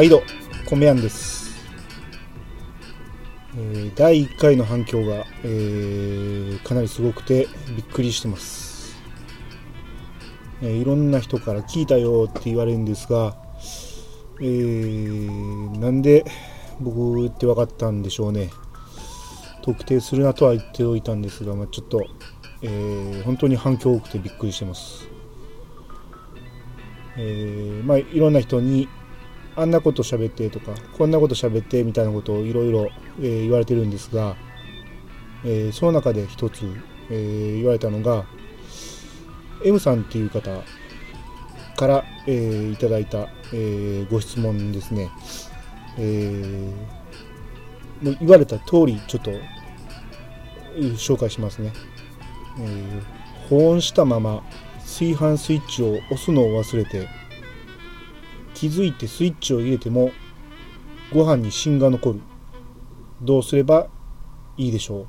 毎度米やんです、えー第1回の反響が、えーかなりすごくてびっくりしてます、えーいろんな人から聞いたよって言われるんですが、えーなんで僕って分かったんでしょうね。特定するなとは言っておいたんですが、まあ、ちょっと、えー本当に反響多くてびっくりしてます。えーまあいろんな人にあんなこと喋ってとかこんなこと喋ってみたいなことをいろいろ言われてるんですが、えーその中で一つ、えー言われたのが M さんっていう方から、えーいただいた、えご質問ですね、えー言われた通りちょっと紹介しますね、え保温したまま炊飯スイッチを押すのを忘れて気づいてスイッチを入れてもご飯に芯が残る。どうすればいいでしょう？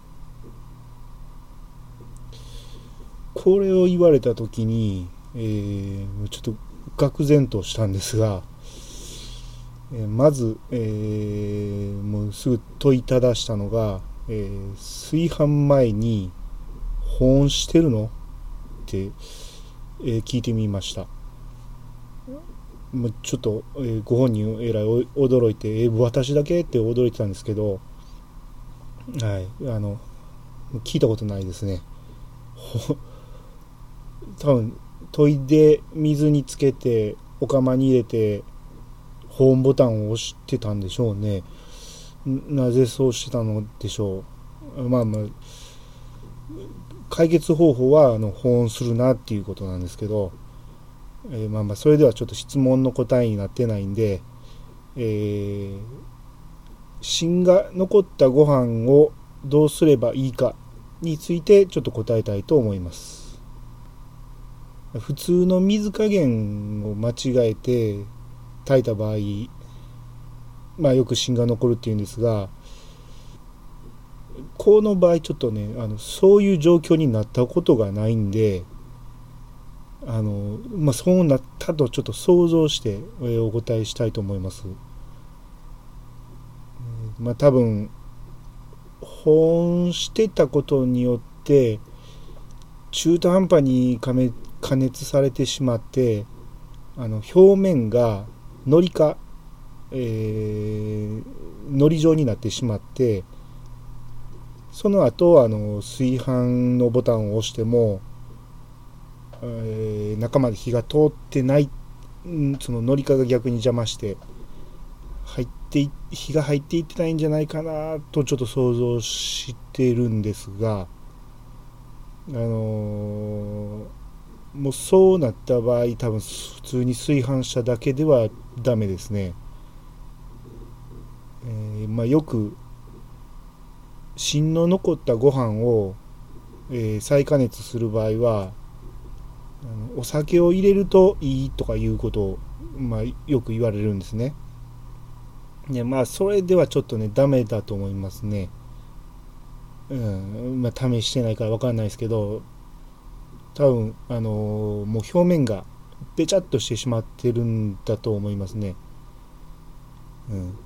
これを言われた時に、えーちょっと愕然としたんですが、えーまず、えーもうすぐ問いただしたのが、えー炊飯前に保温してるの？って、え聞いてみました。もうちょっと、えーご本人えらい驚いて、えー私だけって驚いてたんですけどはいあの聞いたことないですね。多分研いで水につけてお釜に入れて保温ボタンを押してたんでしょうね。なぜそうしてたのでしょう。まあまあ解決方法はあの保温するなっていうことなんですけど、えーまあまあそれではちょっと質問の答えになってないんで、えー芯が残ったご飯をどうすればいいかについてちょっと答えたいと思います。普通の水加減を間違えて炊いた場合まあよく芯が残るっていうんですがこの場合ちょっとねあのそういう状況になったことがないんであの、まあ、そうなったとちょっと想像して、お答えしたいと思います。まあ多分保温してたことによって中途半端に加熱加熱されてしまってあの表面がのりか、えー、のり状になってしまってその後あの炊飯のボタンを押しても、えー中まで火が通ってないそののりかが逆に邪魔して入って火が入っていってないんじゃないかなとちょっと想像してるんですがあのーもうそうなった場合多分普通に炊飯しただけではダメですね。えーまあ、よく芯の残ったご飯を、えー再加熱する場合はお酒を入れるといいとかいうことを、まあ、よく言われるんですね。ねまあそれではちょっとねダメだと思いますね。うんまあ、試してないから分かんないですけど多分あのーもう表面がべちゃっとしてしまってるんだと思いますね。うん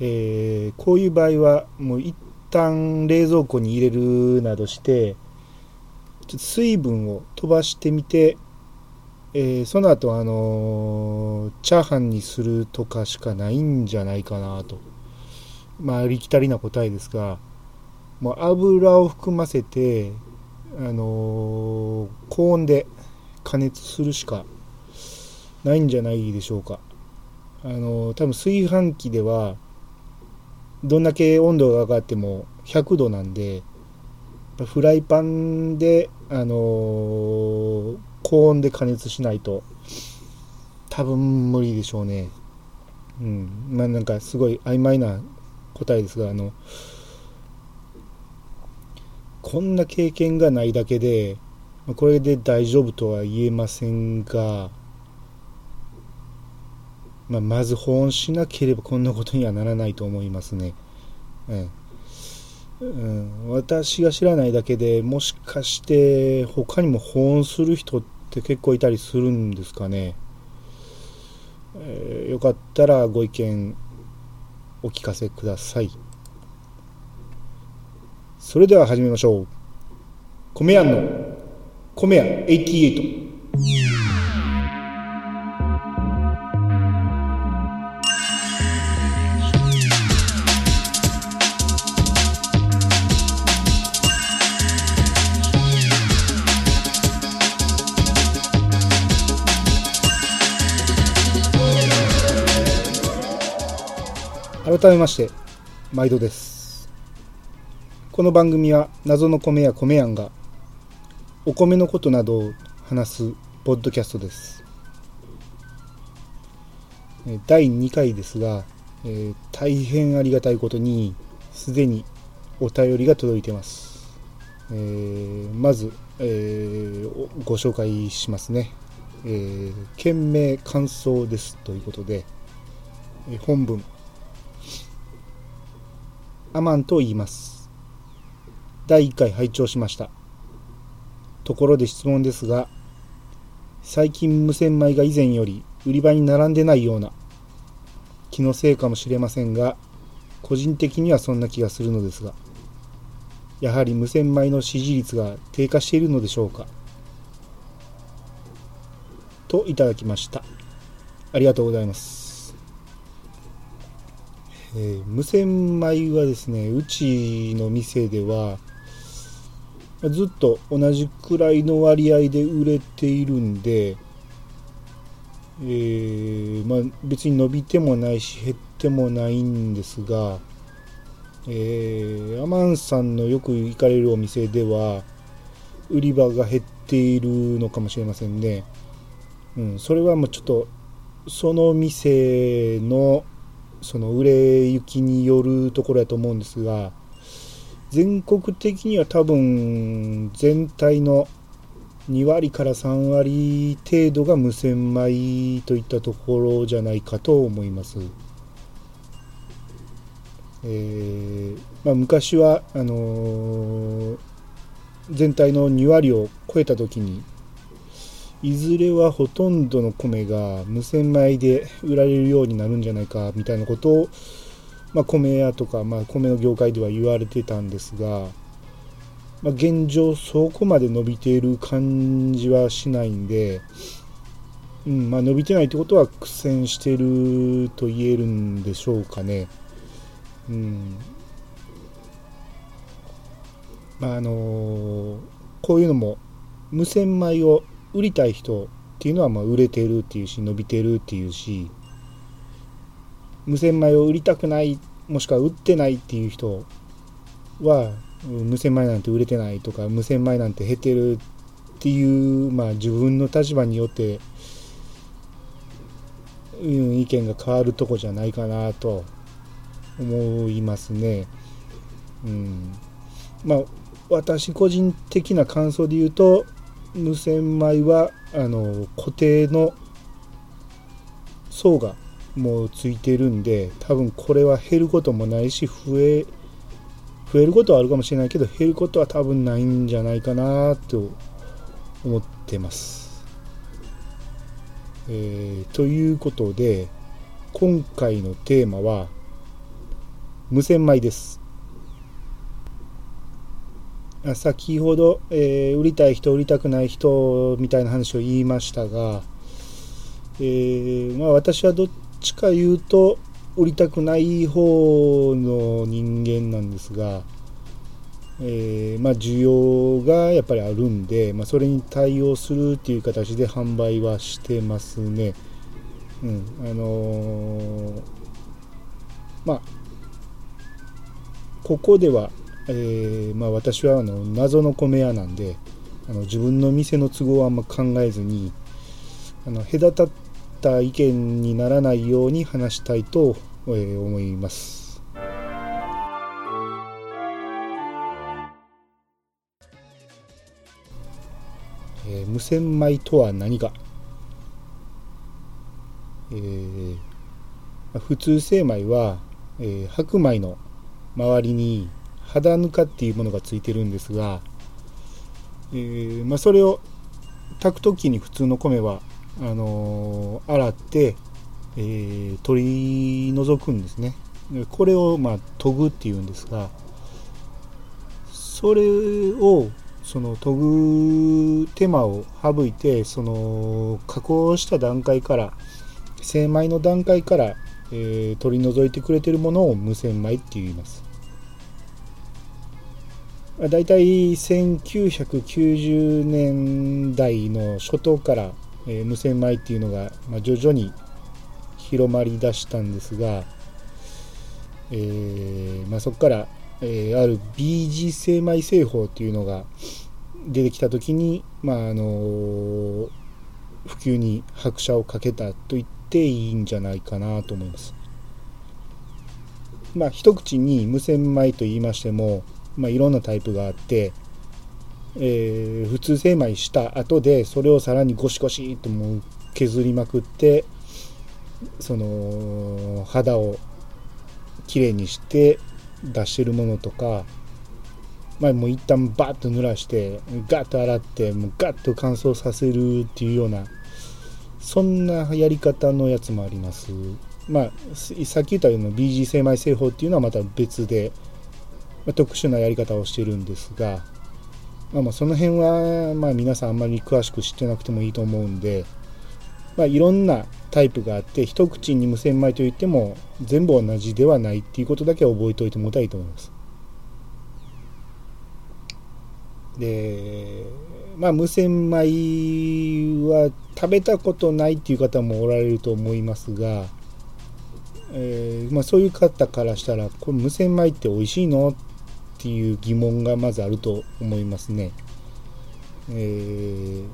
えーこういう場合はもう一旦冷蔵庫に入れるなどしてちょっと水分を飛ばしてみて、えーその後あのーチャーハンにするとかしかないんじゃないかなとまあありきたりな答えですがもう油を含ませてあのー高温で加熱するしかないんじゃないでしょうか。あのー多分炊飯器ではどんだけ温度が上がっても100度なんでフライパンで、あのー高温で加熱しないと多分無理でしょうね。うん、まあなんかすごい曖昧な答えですがあのこんな経験がないだけでこれで大丈夫とは言えませんが、まあ、まず保温しなければこんなことにはならないと思いますね。ええうん、私が知らないだけでもしかして他にも保温する人って結構いたりするんですかね。えー、よかったらご意見お聞かせください。それでは始めましょう。米屋の米屋88。改めまして毎度です。この番組は謎の米や米やんがお米のことなどを話すポッドキャストです。第2回ですが、えー、大変ありがたいことにすでにお便りが届いてます、えー、まず、えー、ご紹介しますね、えー、件名感想ですということで、え本文。アマンと言います。第1回拝聴しました。ところで質問ですが、最近無洗米が以前より売り場に並んでないような気のせいかもしれませんが、個人的にはそんな気がするのですが、やはり無洗米の支持率が低下しているのでしょうか？といただきました。ありがとうございます。えー、無洗米はですねうちの店ではずっと同じくらいの割合で売れているんで、えー、まあ、別に伸びてもないし減ってもないんですが、えー、アマンさんのよく行かれるお店では売り場が減っているのかもしれませんね。うん、それはもうちょっとその店のその売れ行きによるところやと思うんですが全国的には多分全体の2割から3割程度が無洗米といったところじゃないかと思います。えー、まあ、昔はあのー、全体の2割を超えた時にいずれはほとんどの米が無洗米で売られるようになるんじゃないかみたいなことを、まあ、米屋とか、まあ、米の業界では言われてたんですが、まあ、現状そこまで伸びている感じはしないんで、うんまあ、伸びてないってことは苦戦してると言えるんでしょうかね。うんまああの、こういうのも無洗米を売りたい人っていうのはまあ売れてるっていうし伸びてるっていうし無洗米を売りたくないもしくは売ってないっていう人は無洗米なんて売れてないとか無洗米なんて減ってるっていう、まあ、自分の立場によって、うん、意見が変わるとこじゃないかなと思いますね。うん、まあ私個人的な感想で言うと無洗米はあの固定の層がもうついてるんで多分これは減ることもないし増え増えることはあるかもしれないけど減ることは多分ないんじゃないかなと思ってます。えー、ということで今回のテーマは無洗米です。先ほど、えー、売りたい人売りたくない人みたいな話を言いましたが、えー、まあ、私はどっちか言うと売りたくない方の人間なんですが、えー、まあ、需要がやっぱりあるんで、まあ、それに対応するっていう形で販売はしてますね。うん、あのまあここではえー、まあ、私はあの謎の米屋なんであの自分の店の都合はあんま考えずにあの隔たった意見にならないように話したいと、えー、思います。えー、無洗米とは何か、えー、普通精米は、えー、白米の周りに肌ぬかっていうものがついてるんですが、えー、まあ、それを炊く時に普通の米はあのー、洗って、えー、取り除くんですね。これをまあ研ぐっていうんですがそれをその研ぐ手間を省いてその加工した段階から精米の段階から、えー、取り除いてくれてるものを無洗米って言います。だいたい1990年代の初頭から、えー、無洗米っていうのが、まあ、徐々に広まりだしたんですが、えーまあ、そこから、えー、ある BG 精米製法っていうのが出てきた時に、まああの、普及に拍車をかけたと言っていいんじゃないかなと思います。まあ、一口に無洗米と言いましても、まあ、いろんなタイプがあって、えー、普通精米した後でそれをさらにゴシゴシともう削りまくってその肌をきれいにして出してるものとか、まあ、もう一旦バッと濡らしてガッと洗ってもうガッと乾燥させるっていうようなそんなやり方のやつもあります。まあ、さっき言ったような BG 精米製法っていうのはまた別で、まあ、特殊なやり方をしてるんですが、まあ、まその辺はまあ皆さんあんまり詳しく知ってなくてもいいと思うんで、まあ、いろんなタイプがあって一口に無洗米といっても全部同じではないっていうことだけ覚えておいてもらいたいと思います。でまあ無洗米は食べたことないっていう方もおられると思いますが、えー、まあ、そういう方からしたらこれ無洗米って美味しいの？っていう疑問がまずあると思いますね。えー、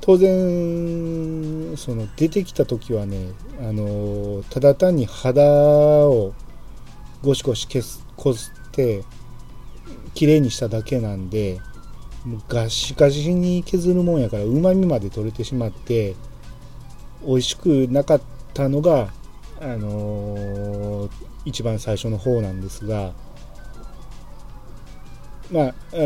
当然その出てきた時はねあのただ単に肌をゴシゴシ消すこすって綺麗にしただけなんでガシガシに削るもんやからうまみまで取れてしまって美味しくなかったのがあのー、一番最初の方なんですがまああの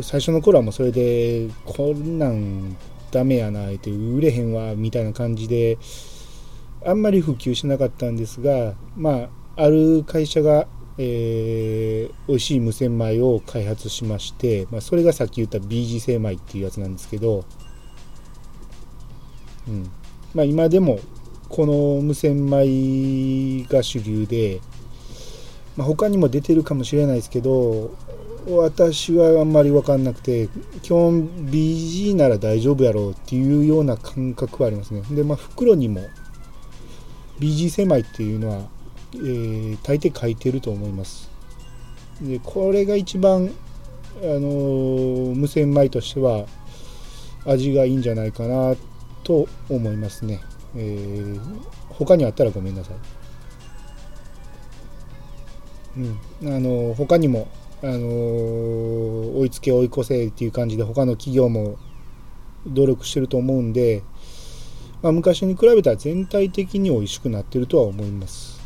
ー、最初の頃はもうそれでこんなんダメやなって売れへんわみたいな感じであんまり普及しなかったんですがまあある会社が、えー、美味しい無洗米を開発しまして、まあ、それがさっき言った BG 精米っていうやつなんですけど、うん。まあ、今でもこの無洗米が主流で、まあ、他にも出てるかもしれないですけど私はあんまり分かんなくて基本 BG なら大丈夫やろうっていうような感覚はありますね。でまあ袋にも BG 狭いっていうのは、えー、大抵書いてると思います。でこれが一番あのー、無洗米としては味がいいんじゃないかなと思いますね、えー、他にあったらごめんなさい。うん。あのー、他にもあのー、追いつけ追い越せっていう感じで他の企業も努力してると思うんで、まあ、昔に比べたら全体的に美味しくなってるとは思います。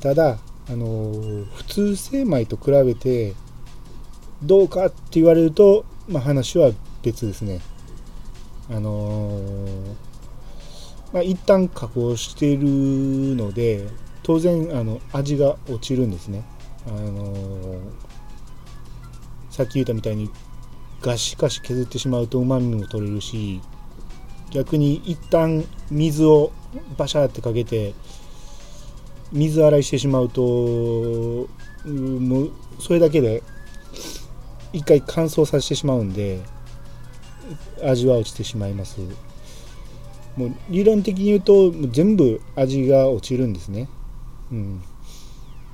ただ、あのー、普通精米と比べてどうかって言われると、まあ、話は別ですね。あのー、まあ、一旦加工してるので当然あの味が落ちるんですね。あの、さっき言ったみたいにガシガシ削ってしまうとうまみも取れるし逆に一旦水をバシャーってかけて水洗いしてしまうともうそれだけで一回乾燥させてしまうんで味は落ちてしまいます。もう理論的に言うと全部味が落ちるんですね。うん。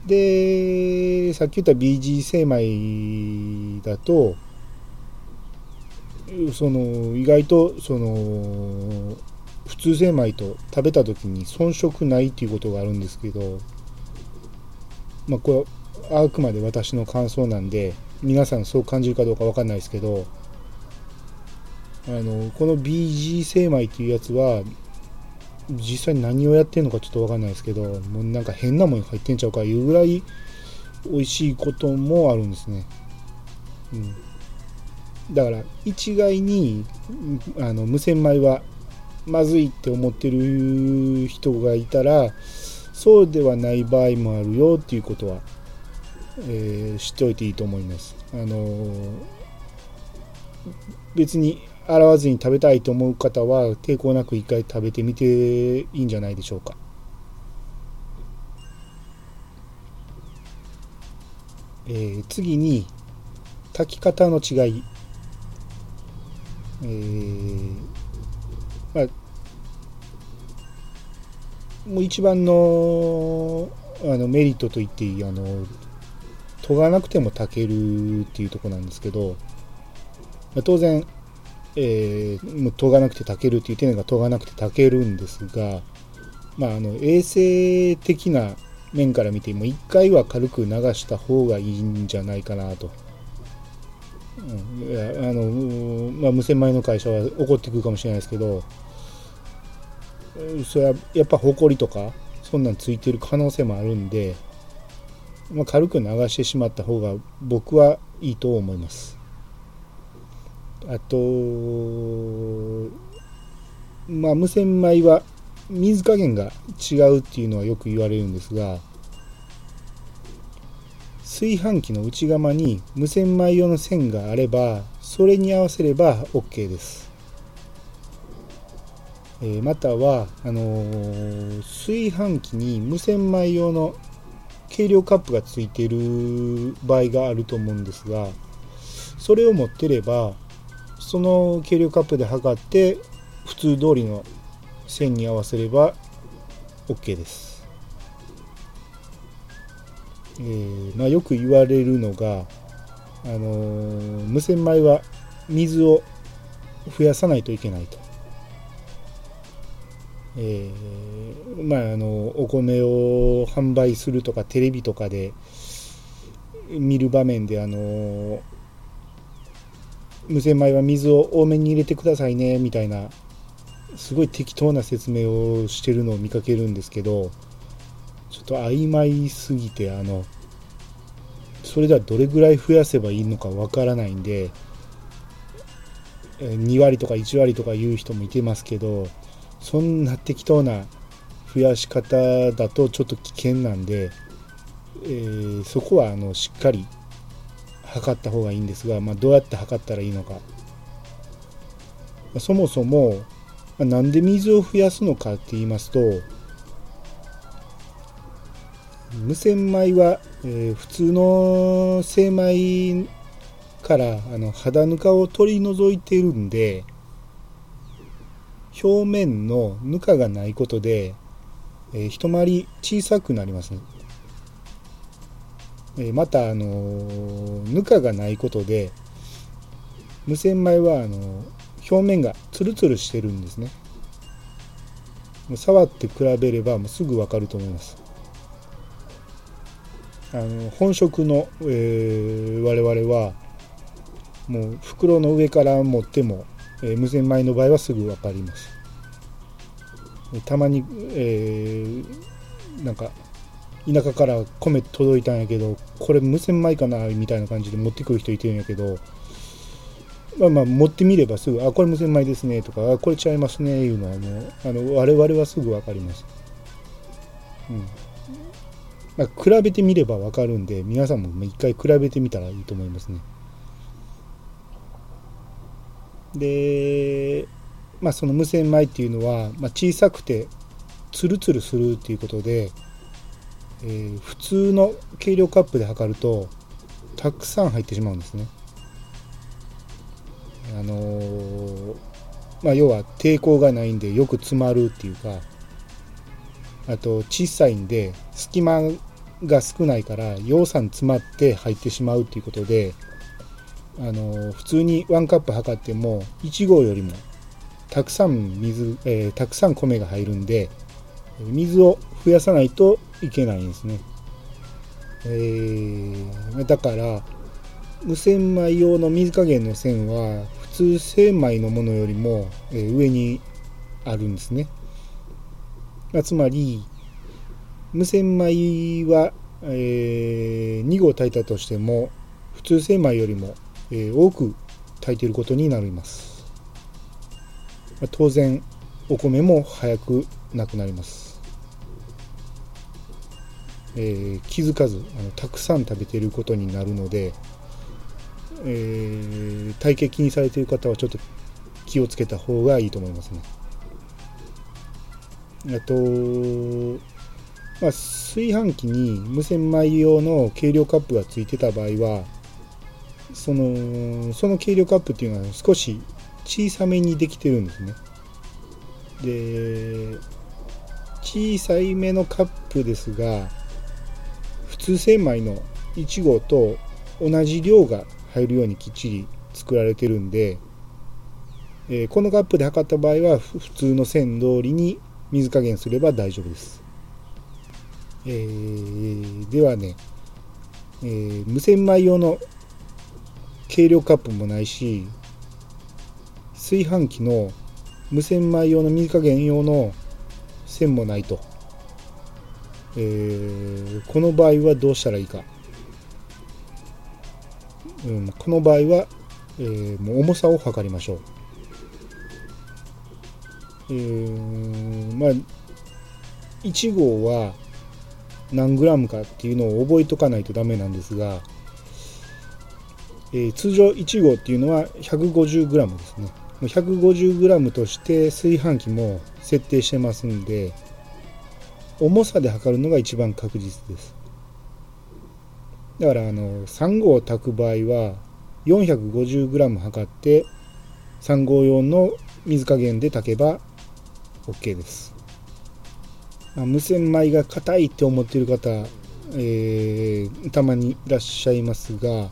でさっき言った BG 精米だとその意外とその普通精米と食べた時に遜色ないっていうことがあるんですけどまあこれはあくまで私の感想なんで皆さんそう感じるかどうか分かんないですけどあのこの BG 精米っていうやつは実際何をやってんのかちょっと分かんないですけどもうなんか変なもん入ってんちゃうかいうぐらい美味しいこともあるんですね、うん、だから一概にあの無洗米はまずいって思ってる人がいたらそうではない場合もあるよっていうことは、えー、知っておいていいと思います。あの、別に洗わずに食べたいと思う方は抵抗なく一回食べてみていいんじゃないでしょうか。えー、次に炊き方の違い、えーまあ、もう一番のあのメリットと言っていいあの研がなくても炊けるっていうとこなんですけど、まあ、当然、えー、もう研がなくて炊けるっていう点が研がなくて炊けるんですが、まあ、あの衛生的な面から見ても1回は軽く流した方がいいんじゃないかなと。うん、いやあのまあ、無洗米の会社は怒ってくるかもしれないですけどそれはやっぱほこりとかそんなんついてる可能性もあるんで、まあ、軽く流してしまった方が僕はいいと思いますあとまあ無洗米は水加減が違うっていうのはよく言われるんですが炊飯器の内釜に無洗米用の線があればそれに合わせれば OK です、えー、またはあのー、炊飯器に無洗米用の計量カップがついている場合があると思うんですがそれを持ってればその計量カップで測って普通通りの線に合わせれば OK です。えー、まあ、よく言われるのが、あのー、無洗米は水を増やさないといけないと。えー、まああのお米を販売するとかテレビとかで見る場面であの無洗米は水を多めに入れてくださいねみたいなすごい適当な説明をしてるのを見かけるんですけどちょっと曖昧すぎてあのそれではどれぐらい増やせばいいのかわからないんで2割とか1割とか言う人もいてますけどそんな適当な増やし方だとちょっと危険なんで、えー、そこはあのしっかり測った方がいいんですが、まあ、どうやって測ったらいいのかそもそもまあ、なんで水を増やすのかって言いますと無洗米は、えー、普通の精米からあの肌ぬかを取り除いているんで表面のぬかがないことで、えー、一回り小さくなりますね。えー、また、あのー、ぬかがないことで無洗米はあの表面がツルツルしてるんですね。触って比べればもうすぐ分かると思います。あの本職の、えー、我々はもう袋の上から持っても、えー、無洗米の場合はすぐ分かります。たまに、えー、なんか田舎から米届いたんやけどこれ無洗米かなみたいな感じで持ってくる人いてるんやけどまあまあ持ってみればすぐ、あ、これ無洗米ですねとか、あ、これちゃいますねいうのはもう、あの、我々はすぐ分かります。うん。まあ、比べてみれば分かるんで、皆さんも一回比べてみたらいいと思いますね。で、まあその無洗米っていうのは、まあ、小さくてツルツルするっていうことで、えー、普通の計量カップで測るとたくさん入ってしまうんですね。あのー、まあ、要は抵抗がないんでよく詰まるっていうかあと小さいんで隙間が少ないから養酸詰まって入ってしまうっていうことで、あのー、普通に1カップ測っても1合よりもたくさん水、えー、たくさん米が入るんで水を増やさないといけないんですね。えー、だから無洗米用の水加減の線は普通精米のものよりも、え上にあるんですね。ま、つまり無洗米は、えー、2合炊いたとしても普通精米よりも、えー、多く炊いていることになります。ま、当然お米も早くなくなります、えー、気づかずあのたくさん食べてることになるので、えー、体型気にされている方はちょっと気をつけた方がいいと思いますね。あと、まあ、炊飯器に無洗米用の計量カップがついてた場合はそのその計量カップっていうのは少し小さめにできてるんですね。で小さいめのカップですが通精米の1合と同じ量が入るようにきっちり作られてるんで、えー、このカップで測った場合は普通の線通りに水加減すれば大丈夫です、えー、ではね、えー、無洗米用の計量カップもないし炊飯器の無洗米用の水加減用の線もないと、えー、この場合はどうしたらいいか、うん、この場合は、えー、もう重さを測りましょう、えー、まあ1号は何グラムかっていうのを覚えとかないとダメなんですが、えー、通常1号っていうのは 150g ですね。150g として炊飯器も設定してますんで重さで測るのが一番確実です。だからあの3合炊く場合は 450g 測って3合用の水加減で炊けば OK です、まあ、無洗米が硬いって思ってる方、えー、たまにいらっしゃいますが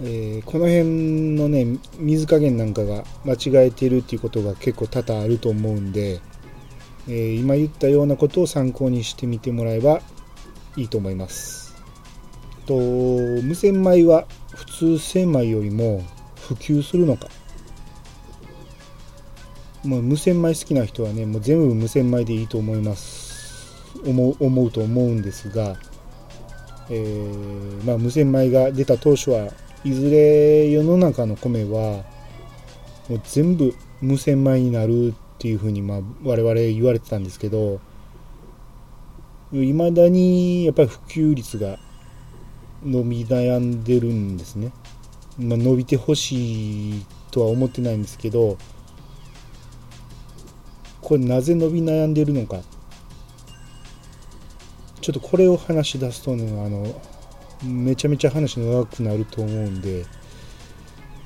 えー、この辺のね水加減なんかが間違えてるっていうことが結構多々あると思うんで、え、今言ったようなことを参考にしてみてもらえばいいと思います。と無洗米は普通精米よりも普及するのか。もう無洗米好きな人はねもう全部無洗米でいいと思います。思う思うと思うんですが、えー、まあ、無洗米が出た当初はいずれ世の中の米はもう全部無洗米になるっていうふうにまあ我々言われてたんですけどいまだにやっぱり普及率が伸び悩んでるんですね、まあ、伸びてほしいとは思ってないんですけどこれなぜ伸び悩んでるのか。ちょっとこれを話し出すとねあのめちゃめちゃ話長くなると思うんで、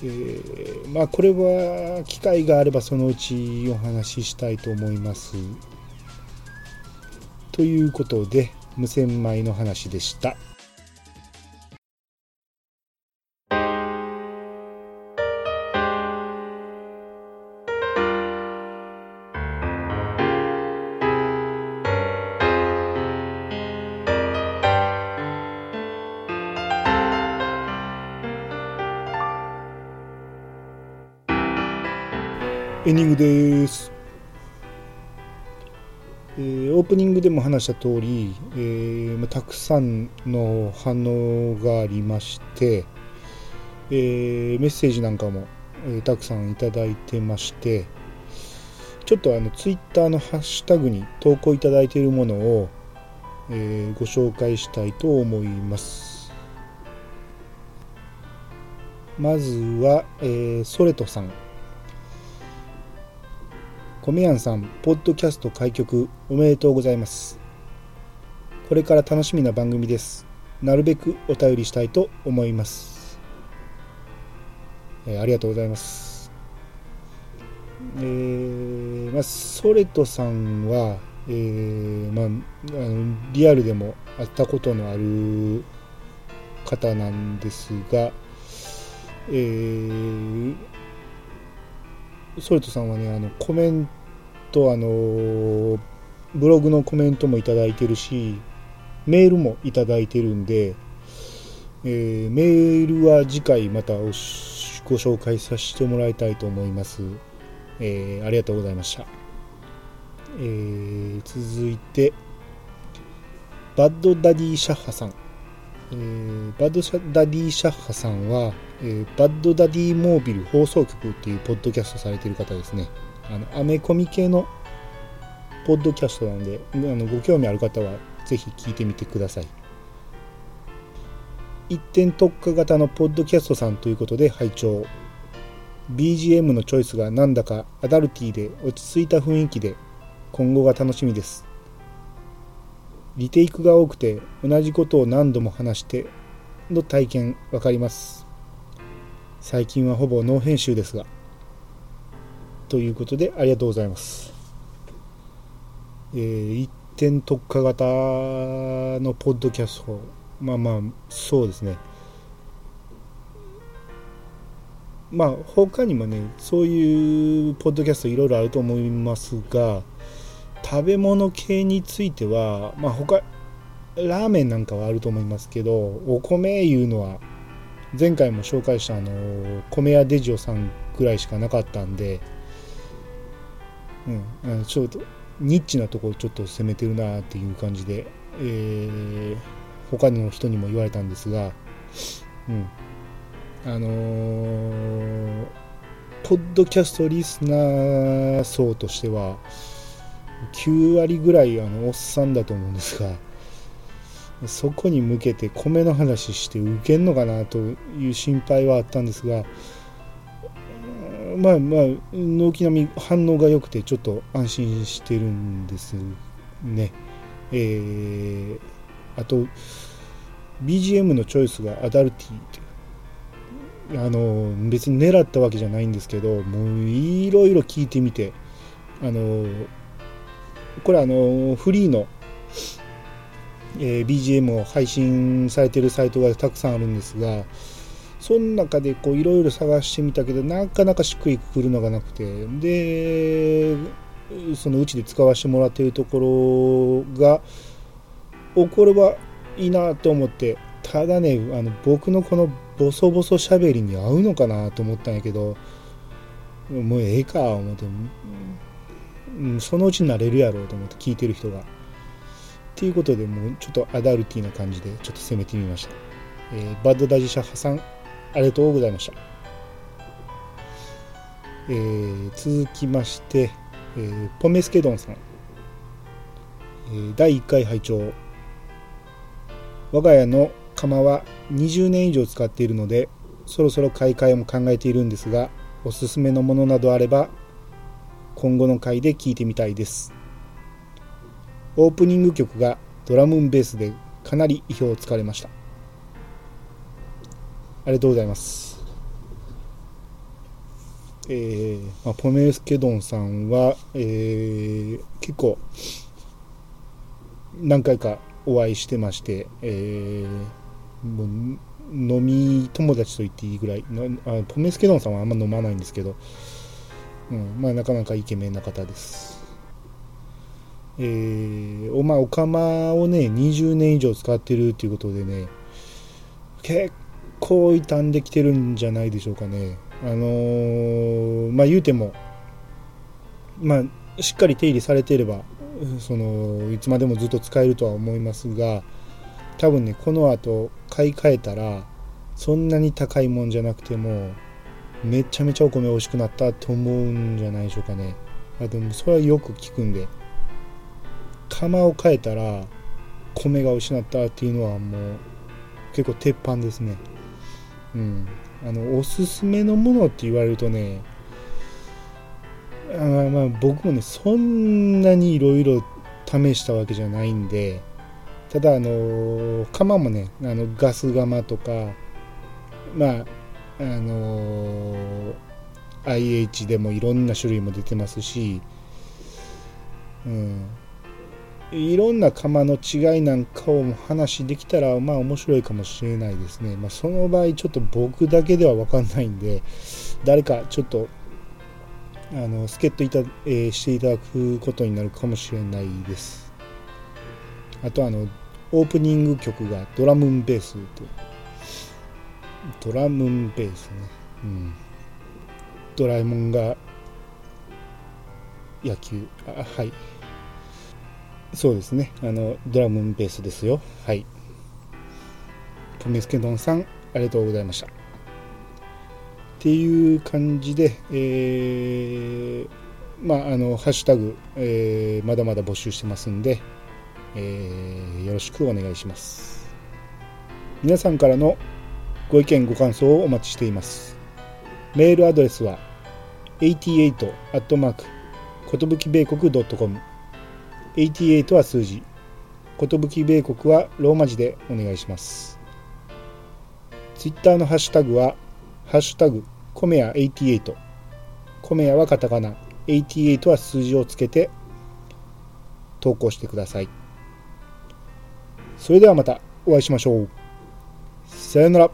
えー、まあこれは機会があればそのうちお話ししたいと思います。ということで無洗米の話でした。エンディングです、えー、オープニングでも話した通り、えーたくさんの反応がありまして、えー、メッセージなんかも、え、たくさんいただいてましてちょっとあのツイッターのハッシュタグに投稿いただいているものを、えー、ご紹介したいと思います。まずは、えー、ソレトさん。米やんさん、ポッドキャスト開局おめでとうございます。これから楽しみな番組です。なるべくお便りしたいと思います。えー、ありがとうございます。えー、まあ、ソレトさんは、えー、まあ、あのリアルでも会ったことのある方なんですが、えー、ソルトさんはねあのコメントあのブログのコメントも頂いてるしメールも頂いてるんで、えー、メールは次回またご紹介させてもらいたいと思います、えー、ありがとうございました、えー、続いてバッドダディシャッハさん、えー、バッドダディシャッハさんはえー、バッドダディモービル放送局っていうポッドキャストされてる方ですね。あのアメコミ系のポッドキャストなのであのご興味ある方はぜひ聞いてみてください。一点特化型のポッドキャストさんということで拝聴。BGM のチョイスがなんだかアダルティで落ち着いた雰囲気で今後が楽しみです。リテイクが多くて同じことを何度も話しての体験わかります。最近はほぼノー編集ですがということでありがとうございます。えー、一点特化型のポッドキャスト。まあまあそうですね。まあ他にもねそういうポッドキャストいろいろあると思いますが食べ物系についてはまあ他ラーメンなんかはあると思いますけどお米いうのは前回も紹介したあの米屋デジオさんぐらいしかなかったんで、うん、ちょっとニッチなところちょっと攻めてるなっていう感じで、えー、他の人にも言われたんですが、うん、あのー、ポッドキャストリスナー層としては9割ぐらいあのおっさんだと思うんですがそこに向けて米の話して受けんのかなという心配はあったんですがまあまあ軒並み反応が良くてちょっと安心してるんですね。えー、あと BGM のチョイスがアダルティってあの別に狙ったわけじゃないんですけどもういろいろ聞いてみてあのこれあのフリーの、えー、BGM を配信されてるサイトがたくさんあるんですがその中でこういろいろ探してみたけどなかなかしっくりくくるのがなくてでそのうちで使わせてもらってるところがおこれはいいなと思ってただねあの僕のこのボソボソしゃべりに合うのかなと思ったんやけどもうええか思ってうん、そのうちになれるやろうと思って聞いてる人が。っていうことでもうちょっとアダルティーな感じでちょっと攻めてみました。えー、バッドダジシャハさん、ありがとうございました。えー、続きまして、えー、ポメスケドンさん、えー、第1回拝聴我が家の釜は20年以上使っているのでそろそろ買い替えも考えているんですがおすすめのものなどあれば今後の回で聴いてみたいですオープニング曲がドラムンベースでかなり意表をつかれましたありがとうございますえーまあ、ポメスケドンさんは、えー、結構何回かお会いしてまして、えー、もう飲み友達と言っていいぐらいあポメスケドンさんはあんま飲まないんですけど、うんまあ、なかなかイケメンな方です。えー、おまあ、お釜をね、20年以上使ってるっていうことでね、結構傷んできてるんじゃないでしょうかね。あのー、まあ言うても、まあ、しっかり手入れされていれば、その、いつまでもずっと使えるとは思いますが、多分ね、この後買い替えたら、そんなに高いもんじゃなくても、めちゃめちゃお米美味しくなったと思うんじゃないでしょうかねあでもそれはよく聞くんで釜を変えたら米が美味しくなったっていうのはもう結構鉄板ですね。うん。あのおすすめのものって言われるとねあまあ僕もねそんなにいろいろ試したわけじゃないんでただあの釜もねあのガス釜とかまああの IH でもいろんな種類も出てますし、うん、いろんな釜の違いなんかを話できたらまあ面白いかもしれないですね、まあ、その場合ちょっと僕だけでは分かんないんで誰かちょっとあの助っ人いた、えー、していただくことになるかもしれないですあとあのオープニング曲がドラムンベースとドラムンベースね。うん。ドラえもんが野球、あ、はい。そうですね。あの、ドラムベースですよ。はい。トメスケドンさん、ありがとうございました。っていう感じで、えー、まあ、あの、ハッシュタグ、えー、まだまだ募集してますんで、えー、よろしくお願いします。皆さんからのご意見ご感想をお待ちしています。メールアドレスは88アットマークことぶき米国 .com 88は数字ことぶき米国はローマ字でお願いしますツイッターのハッシュタグはハッシュタグコメヤ88コメヤはカタカナ88は数字をつけて投稿してくださいそれではまたお会いしましょうさよなら